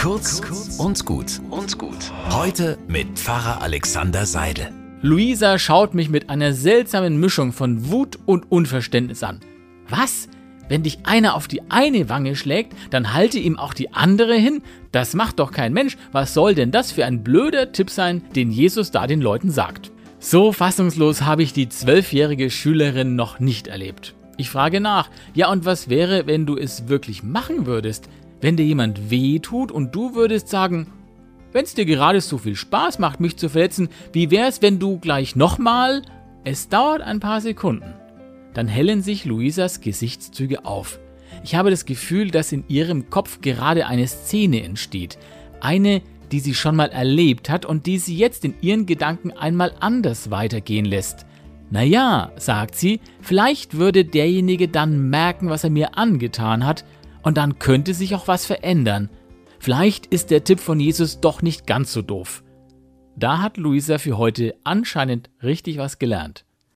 Kurz und gut und gut. Heute mit Pfarrer Alexander Seidel. Luisa schaut mich mit einer seltsamen Mischung von Wut und Unverständnis an. Was? Wenn dich einer auf die eine Wange schlägt, dann halte ihm auch die andere hin? Das macht doch kein Mensch. Was soll denn das für ein blöder Tipp sein, den Jesus da den Leuten sagt? So fassungslos habe ich die zwölfjährige Schülerin noch nicht erlebt. Ich frage nach, ja und was wäre, wenn du es wirklich machen würdest? Wenn dir jemand weh tut und du würdest sagen, wenn es dir gerade so viel Spaß macht, mich zu verletzen, wie wäre es, wenn du gleich nochmal? Es dauert ein paar Sekunden. Dann hellen sich Luisas Gesichtszüge auf. Ich habe das Gefühl, dass in ihrem Kopf gerade eine Szene entsteht. Eine, die sie schon mal erlebt hat und die sie jetzt in ihren Gedanken einmal anders weitergehen lässt. Naja, sagt sie, vielleicht würde derjenige dann merken, was er mir angetan hat, und dann könnte sich auch was verändern. Vielleicht ist der Tipp von Jesus doch nicht ganz so doof. Da hat Luisa für heute anscheinend richtig was gelernt.